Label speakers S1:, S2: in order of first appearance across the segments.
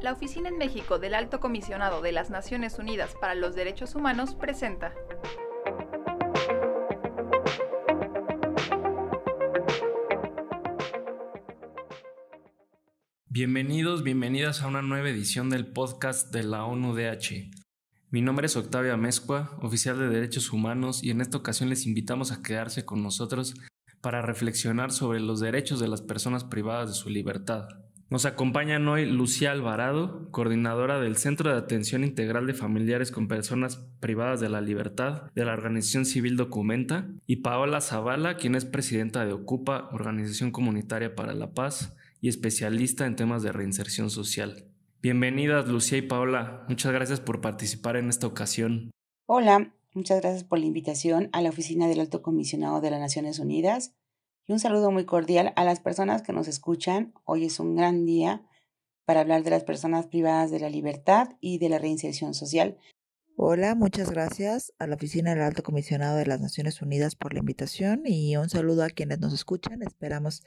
S1: La Oficina en México del Alto Comisionado de las Naciones Unidas para los Derechos Humanos presenta
S2: Bienvenidos, bienvenidas a una nueva edición del podcast de la ONU-DH. Mi nombre es Octavia Mezcua, oficial de Derechos Humanos, y en esta ocasión les invitamos a quedarse con nosotros para reflexionar sobre los derechos de las personas privadas de su libertad. Nos acompañan hoy Lucía Alvarado, coordinadora del Centro de Atención Integral de Familiares con Personas Privadas de la Libertad de la organización civil Documenta, y Paola Zavala, quien es presidenta de Ocupa, Organización Comunitaria para la Paz, y especialista en temas de reinserción social. Bienvenidas Lucía y Paola, muchas gracias por participar en esta ocasión.
S3: Hola, muchas gracias por la invitación a la Oficina del Alto Comisionado de las Naciones Unidas y un saludo muy cordial a las personas que nos escuchan. Hoy es un gran día para hablar de las personas privadas de la libertad y de la reinserción social.
S4: Hola, muchas gracias a la Oficina del Alto Comisionado de las Naciones Unidas por la invitación y un saludo a quienes nos escuchan. Esperamos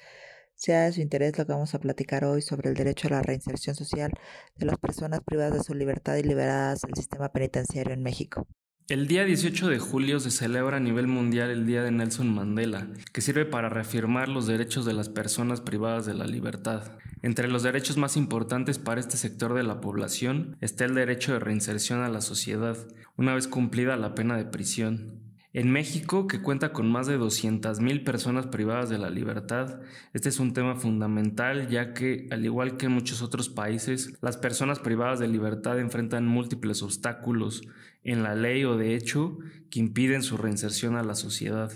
S4: sea de su interés lo que vamos a platicar hoy sobre el derecho a la reinserción social de las personas privadas de su libertad y liberadas del sistema penitenciario en México.
S2: El día 18 de julio se celebra a nivel mundial el Día de Nelson Mandela, que sirve para reafirmar los derechos de las personas privadas de la libertad. Entre los derechos más importantes para este sector de la población está el derecho de reinserción a la sociedad, una vez cumplida la pena de prisión. En México, que cuenta con más de 200.000 personas privadas de la libertad, este es un tema fundamental ya que, al igual que en muchos otros países, las personas privadas de libertad enfrentan múltiples obstáculos en la ley o de hecho que impiden su reinserción a la sociedad.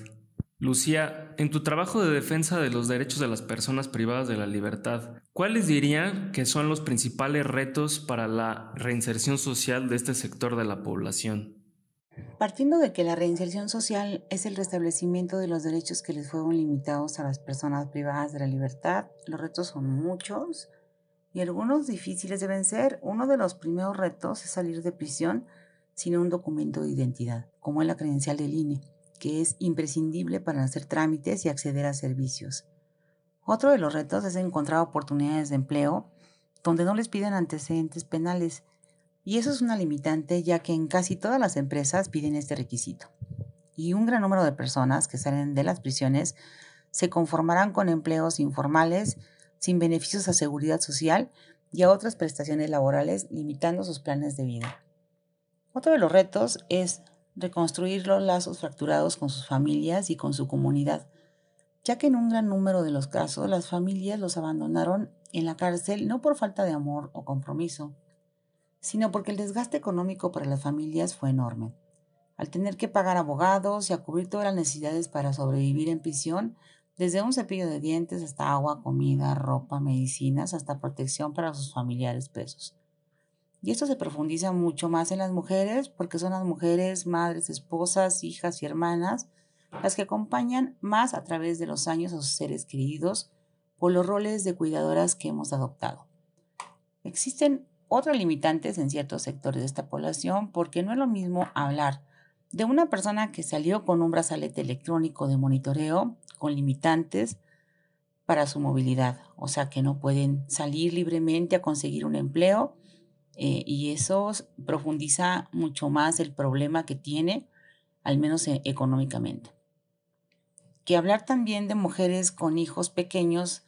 S2: Lucía, en tu trabajo de defensa de los derechos de las personas privadas de la libertad, ¿cuáles dirían que son los principales retos para la reinserción social de este sector de la población?
S3: Partiendo de que la reinserción social es el restablecimiento de los derechos que les fueron limitados a las personas privadas de la libertad, los retos son muchos y algunos difíciles de vencer. Uno de los primeros retos es salir de prisión sin un documento de identidad, como es la credencial del INE, que es imprescindible para hacer trámites y acceder a servicios. Otro de los retos es encontrar oportunidades de empleo donde no les piden antecedentes penales y eso es una limitante ya que en casi todas las empresas piden este requisito. Y un gran número de personas que salen de las prisiones se conformarán con empleos informales sin beneficios a seguridad social y a otras prestaciones laborales, limitando sus planes de vida. Otro de los retos es reconstruir los lazos fracturados con sus familias y con su comunidad, ya que en un gran número de los casos las familias los abandonaron en la cárcel no por falta de amor o compromiso, sino porque el desgaste económico para las familias fue enorme. Al tener que pagar abogados y a cubrir todas las necesidades para sobrevivir en prisión, desde un cepillo de dientes hasta agua, comida, ropa, medicinas, hasta protección para sus familiares presos. Y esto se profundiza mucho más en las mujeres porque son las mujeres, madres, esposas, hijas y hermanas las que acompañan más a través de los años a sus seres queridos por los roles de cuidadoras que hemos adoptado. Existen otras limitantes en ciertos sectores de esta población porque no es lo mismo hablar de una persona que salió con un brazalete electrónico de monitoreo con limitantes para su movilidad, o sea que no pueden salir libremente a conseguir un empleo eh, y eso profundiza mucho más el problema que tiene, al menos e, económicamente. Que hablar también de mujeres con hijos pequeños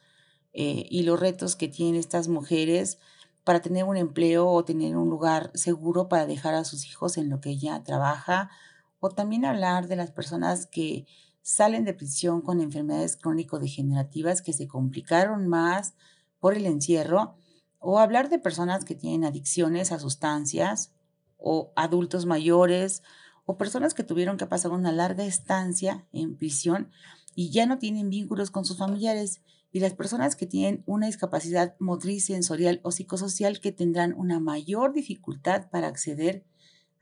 S3: eh, y los retos que tienen estas mujeres para tener un empleo o tener un lugar seguro para dejar a sus hijos en lo que ella trabaja, o también hablar de las personas que salen de prisión con enfermedades crónico-degenerativas que se complicaron más por el encierro, o hablar de personas que tienen adicciones a sustancias, o adultos mayores, o personas que tuvieron que pasar una larga estancia en prisión y ya no tienen vínculos con sus familiares y las personas que tienen una discapacidad motriz, sensorial o psicosocial que tendrán una mayor dificultad para acceder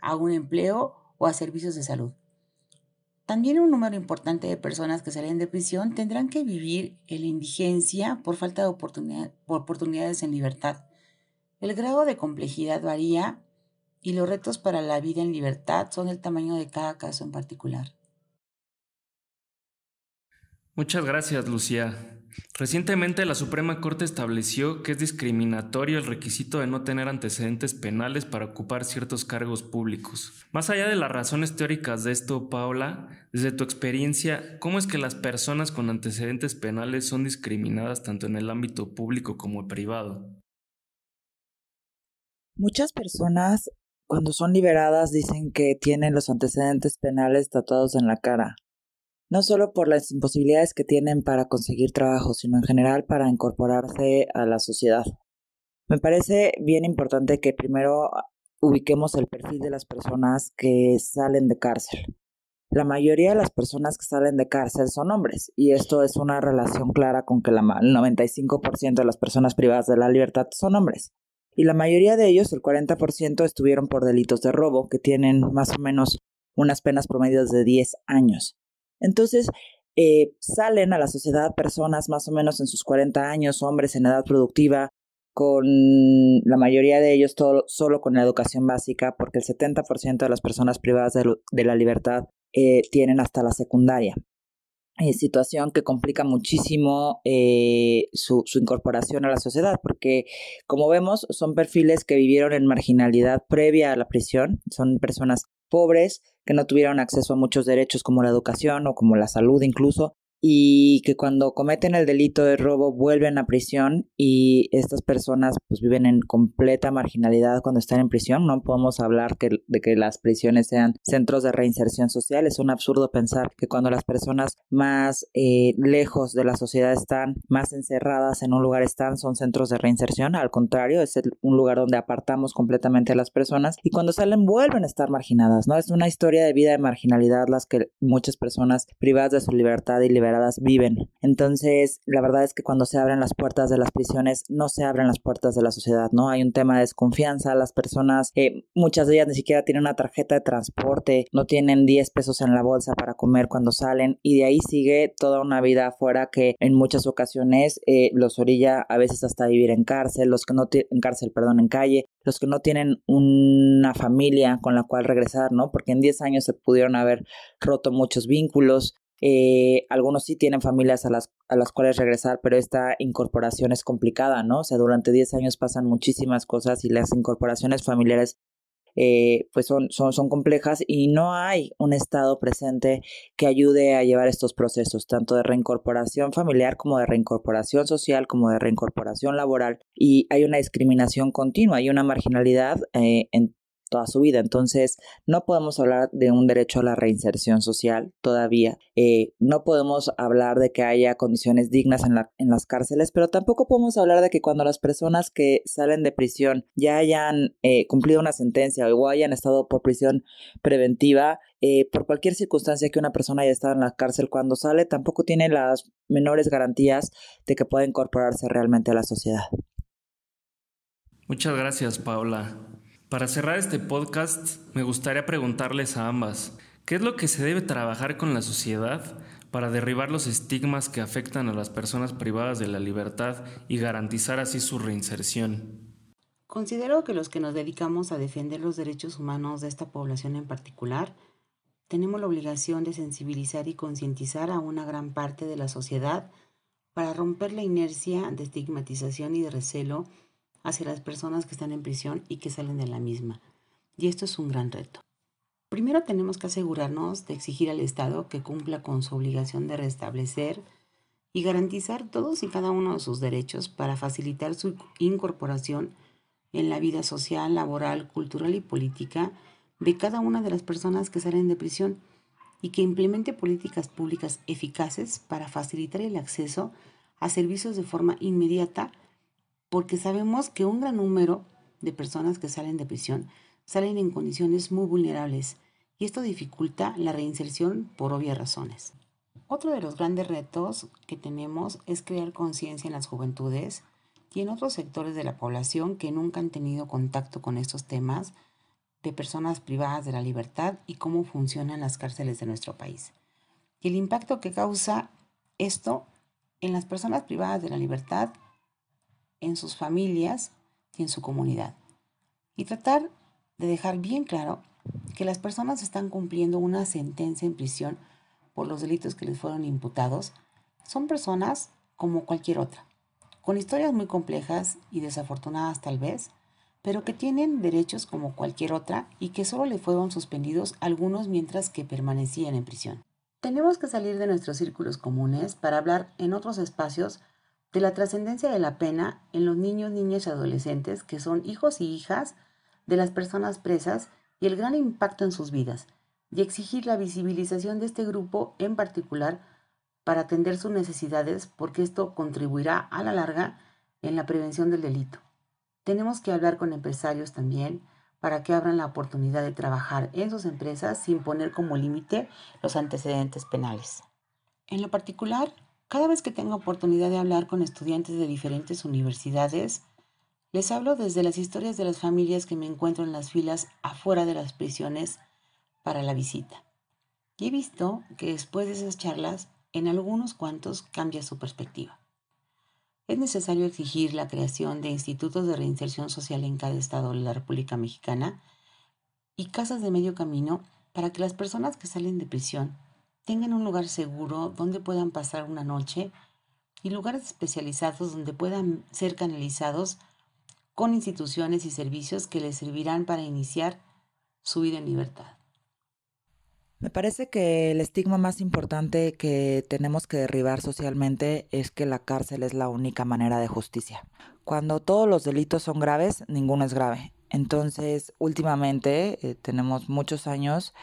S3: a un empleo o a servicios de salud. También un número importante de personas que salen de prisión tendrán que vivir en la indigencia por falta de oportunidades en libertad. El grado de complejidad varía y los retos para la vida en libertad son el tamaño de cada caso en particular.
S2: Muchas gracias, Lucía. Recientemente la Suprema Corte estableció que es discriminatorio el requisito de no tener antecedentes penales para ocupar ciertos cargos públicos. Más allá de las razones teóricas de esto, Paula, desde tu experiencia, ¿cómo es que las personas con antecedentes penales son discriminadas tanto en el ámbito público como privado?
S4: Muchas personas cuando son liberadas dicen que tienen los antecedentes penales tatuados en la cara no solo por las imposibilidades que tienen para conseguir trabajo, sino en general para incorporarse a la sociedad. Me parece bien importante que primero ubiquemos el perfil de las personas que salen de cárcel. La mayoría de las personas que salen de cárcel son hombres, y esto es una relación clara con que el 95% de las personas privadas de la libertad son hombres. Y la mayoría de ellos, el 40%, estuvieron por delitos de robo, que tienen más o menos unas penas promedios de 10 años. Entonces, eh, salen a la sociedad personas más o menos en sus 40 años, hombres en edad productiva, con la mayoría de ellos todo, solo con la educación básica, porque el 70% de las personas privadas de, la libertad eh, tienen hasta la secundaria. Eh, situación que complica muchísimo su, su, incorporación a la sociedad, porque como vemos son perfiles que vivieron en marginalidad previa a la prisión, son personas pobres que no tuvieron acceso a muchos derechos como la educación o como la salud incluso, y que cuando cometen el delito de robo vuelven a prisión y estas personas pues viven en completa marginalidad cuando están en prisión. No podemos hablar que, de que las prisiones sean centros de reinserción social. Es un absurdo pensar que cuando las personas más eh, lejos de la sociedad están, más encerradas en un lugar están, son centros de reinserción. Al contrario, es un lugar donde apartamos completamente a las personas y cuando salen vuelven a estar marginadas. ¿no? Es una historia de vida de marginalidad las que muchas personas privadas de su libertad y libertad viven. Entonces, la verdad es que cuando se abren las puertas de las prisiones, no se abren las puertas de la sociedad, ¿no? Hay un tema de desconfianza, las personas, eh, muchas de ellas ni siquiera tienen una tarjeta de transporte, no tienen 10 pesos en la bolsa para comer cuando salen y de ahí sigue toda una vida afuera que en muchas ocasiones eh, los orilla a veces hasta vivir en cárcel, los que no en cárcel, perdón, en calle, los que no tienen una familia con la cual regresar, ¿no? Porque en 10 años se pudieron haber roto muchos vínculos, eh, algunos sí tienen familias a las, a las cuales regresar, pero esta incorporación es complicada, ¿no? O sea, durante 10 años pasan muchísimas cosas y las incorporaciones familiares eh, pues son, son, son complejas y no hay un Estado presente que ayude a llevar estos procesos, tanto de reincorporación familiar como de reincorporación social, como de reincorporación laboral. Y hay una discriminación continua, hay una marginalidad eh, en toda su vida. Entonces, no podemos hablar de un derecho a la reinserción social todavía. Eh, no podemos hablar de que haya condiciones dignas en, la, en las cárceles, pero tampoco podemos hablar de que cuando las personas que salen de prisión ya hayan eh, cumplido una sentencia o hayan estado por prisión preventiva, eh, por cualquier circunstancia que una persona haya estado en la cárcel cuando sale, tampoco tiene las menores garantías de que pueda incorporarse realmente a la sociedad.
S2: Muchas gracias, Paula. Para cerrar este podcast, me gustaría preguntarles a ambas, ¿qué es lo que se debe trabajar con la sociedad para derribar los estigmas que afectan a las personas privadas de la libertad y garantizar así su reinserción?
S3: Considero que los que nos dedicamos a defender los derechos humanos de esta población en particular, tenemos la obligación de sensibilizar y concientizar a una gran parte de la sociedad para romper la inercia de estigmatización y de recelo hacia las personas que están en prisión y que salen de la misma. Y esto es un gran reto. Primero tenemos que asegurarnos de exigir al Estado que cumpla con su obligación de restablecer y garantizar todos y cada uno de sus derechos para facilitar su incorporación en la vida social, laboral, cultural y política de cada una de las personas que salen de prisión y que implemente políticas públicas eficaces para facilitar el acceso a servicios de forma inmediata porque sabemos que un gran número de personas que salen de prisión salen en condiciones muy vulnerables y esto dificulta la reinserción por obvias razones. Otro de los grandes retos que tenemos es crear conciencia en las juventudes y en otros sectores de la población que nunca han tenido contacto con estos temas de personas privadas de la libertad y cómo funcionan las cárceles de nuestro país. Y el impacto que causa esto en las personas privadas de la libertad en sus familias y en su comunidad. Y tratar de dejar bien claro que las personas están cumpliendo una sentencia en prisión por los delitos que les fueron imputados, Son personas como cualquier otra, con historias muy complejas y desafortunadas tal vez, pero que tienen derechos como cualquier otra y que solo le fueron suspendidos algunos mientras que permanecían en prisión. Tenemos que salir de nuestros círculos comunes para hablar en otros espacios de la trascendencia de la pena en los niños, niñas y adolescentes que son hijos y hijas de las personas presas y el gran impacto en sus vidas, y exigir la visibilización de este grupo en particular para atender sus necesidades porque esto contribuirá a la larga en la prevención del delito. Tenemos que hablar con empresarios también para que abran la oportunidad de trabajar en sus empresas sin poner como límite los antecedentes penales. En lo particular, cada vez que tengo oportunidad de hablar con estudiantes de diferentes universidades, les hablo desde las historias de las familias que me encuentro en las filas afuera de las prisiones para la visita. Y he visto que después de esas charlas en algunos cuantos cambia su perspectiva. Es necesario exigir la creación de institutos de reinserción social en cada estado de la República Mexicana y casas de medio camino para que las personas que salen de prisión tengan un lugar seguro donde puedan pasar una noche y lugares especializados donde puedan ser canalizados con instituciones y servicios que les servirán para iniciar su vida en libertad.
S4: Me parece que el estigma más importante que tenemos que derribar socialmente es que la cárcel es la única manera de justicia. Cuando todos los delitos son graves, ninguno es grave. Entonces, últimamente eh, tenemos muchos años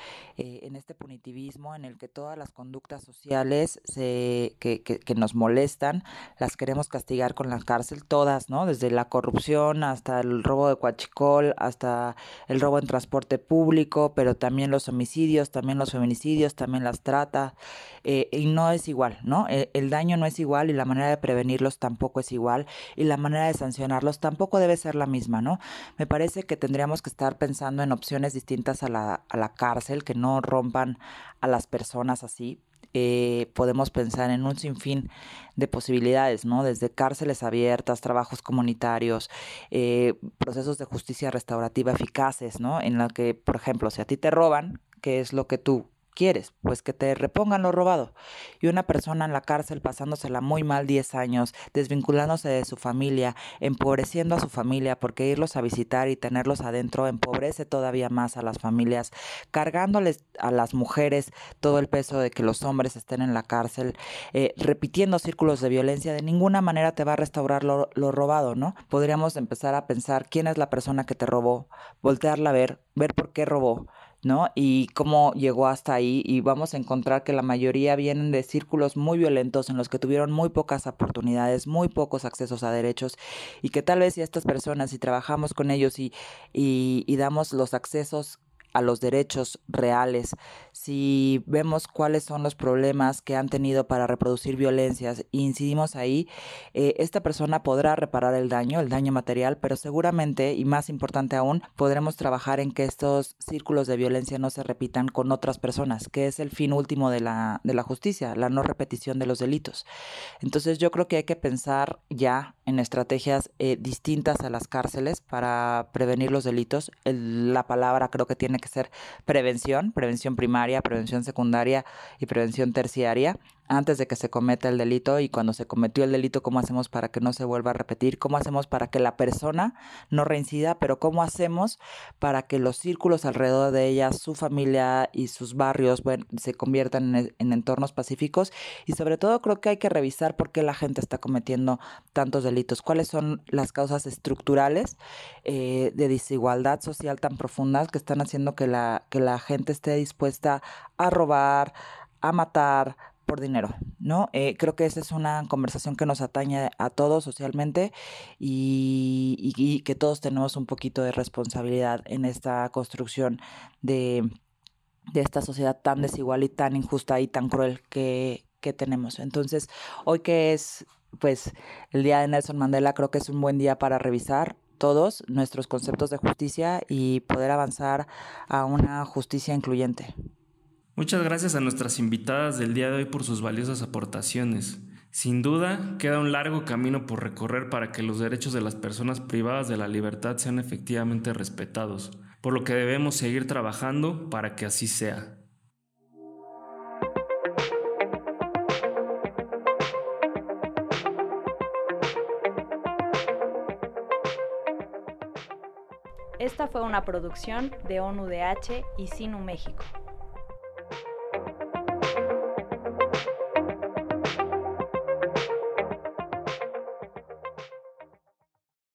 S4: eh, en este punitivismo en el que todas las conductas sociales se, que, que, que, nos molestan las queremos castigar con la cárcel, todas, ¿no? Desde la corrupción hasta el robo de cuachicol, hasta el robo en transporte público, pero también los homicidios, también los feminicidios, también las tratas. Eh, y no es igual, ¿no? El, el daño no es igual y la manera de prevenirlos tampoco es igual y la manera de sancionarlos tampoco debe ser la misma, ¿no? Me parece que tendríamos que estar pensando en opciones distintas a la, a la cárcel, que rompan a las personas así. Eh, podemos pensar en un sinfín de posibilidades, ¿no? Desde cárceles abiertas, trabajos comunitarios, eh, procesos de justicia restaurativa eficaces, ¿no? En la que, por ejemplo, si a ti te roban, ¿qué es lo que tú quieres? Pues que te repongan lo robado. Y una persona en la cárcel pasándosela muy mal 10 años, desvinculándose de su familia, empobreciendo a su familia, porque irlos a visitar y tenerlos adentro empobrece todavía más a las familias, cargándoles a las mujeres todo el peso de que los hombres estén en la cárcel, eh, repitiendo círculos de violencia, de ninguna manera te va a restaurar lo, lo robado, ¿no? Podríamos empezar a pensar quién es la persona que te robó, voltearla a ver, ver por qué robó, ¿no? Y cómo llegó hasta ahí y vamos a encontrar que la mayoría vienen de círculos muy violentos en los que tuvieron muy pocas oportunidades, muy pocos accesos a derechos y que tal vez si estas personas, si trabajamos con ellos y, y, y damos los accesos a los derechos reales, si vemos cuáles son los problemas que han tenido para reproducir violencias e incidimos ahí, eh, esta persona podrá reparar el daño, el daño material, pero seguramente, y más importante aún, podremos trabajar en que estos círculos de violencia no se repitan con otras personas, que es el fin último de la, de la justicia, la no repetición de los delitos. Entonces yo creo que hay que pensar ya en estrategias eh, distintas a las cárceles para prevenir los delitos. El, la palabra creo que tiene que ser prevención, prevención primaria, prevención secundaria y prevención terciaria antes de que se cometa el delito y cuando se cometió el delito, cómo hacemos para que no se vuelva a repetir, cómo hacemos para que la persona no reincida, pero cómo hacemos para que los círculos alrededor de ella, su familia y sus barrios bueno, se conviertan en, en, entornos pacíficos y sobre todo creo que hay que revisar por qué la gente está cometiendo tantos delitos, cuáles son las causas estructurales eh, de desigualdad social tan profundas que están haciendo que la, que la gente esté dispuesta a robar, a matar, por dinero, ¿no? Eh, creo que esa es una conversación que nos atañe a todos socialmente y, que todos tenemos un poquito de responsabilidad en esta construcción de, de esta sociedad tan desigual y tan injusta y tan cruel que, que tenemos. Entonces, hoy que es pues el día de Nelson Mandela, creo que es un buen día para revisar todos nuestros conceptos de justicia y poder avanzar a una justicia incluyente.
S2: Muchas gracias a nuestras invitadas del día de hoy por sus valiosas aportaciones. Sin duda, queda un largo camino por recorrer para que los derechos de las personas privadas de la libertad sean efectivamente respetados, por lo que debemos seguir trabajando para que así sea.
S5: Esta fue una producción de ONUDH y Sinu México.